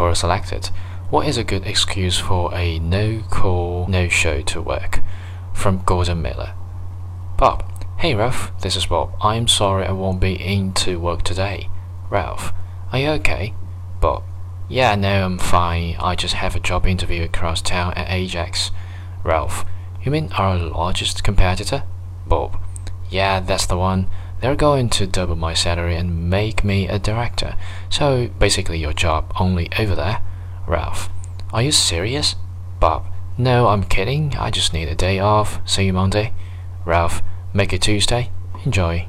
call selected. What is a good excuse for a no call, no show to work? From Gordon Miller. Bob. Hey Ralph, this is Bob. I'm sorry I won't be in to work today. Ralph. Are you okay? Bob. Yeah, no, I'm fine. I just have a job interview across town at Ajax. Ralph. You mean our largest competitor? Bob. Yeah, that's the one. They're going to double my salary and make me a director. So basically, your job only over there. Ralph. Are you serious? Bob. No, I'm kidding. I just need a day off. See you Monday. Ralph. Make it Tuesday. Enjoy.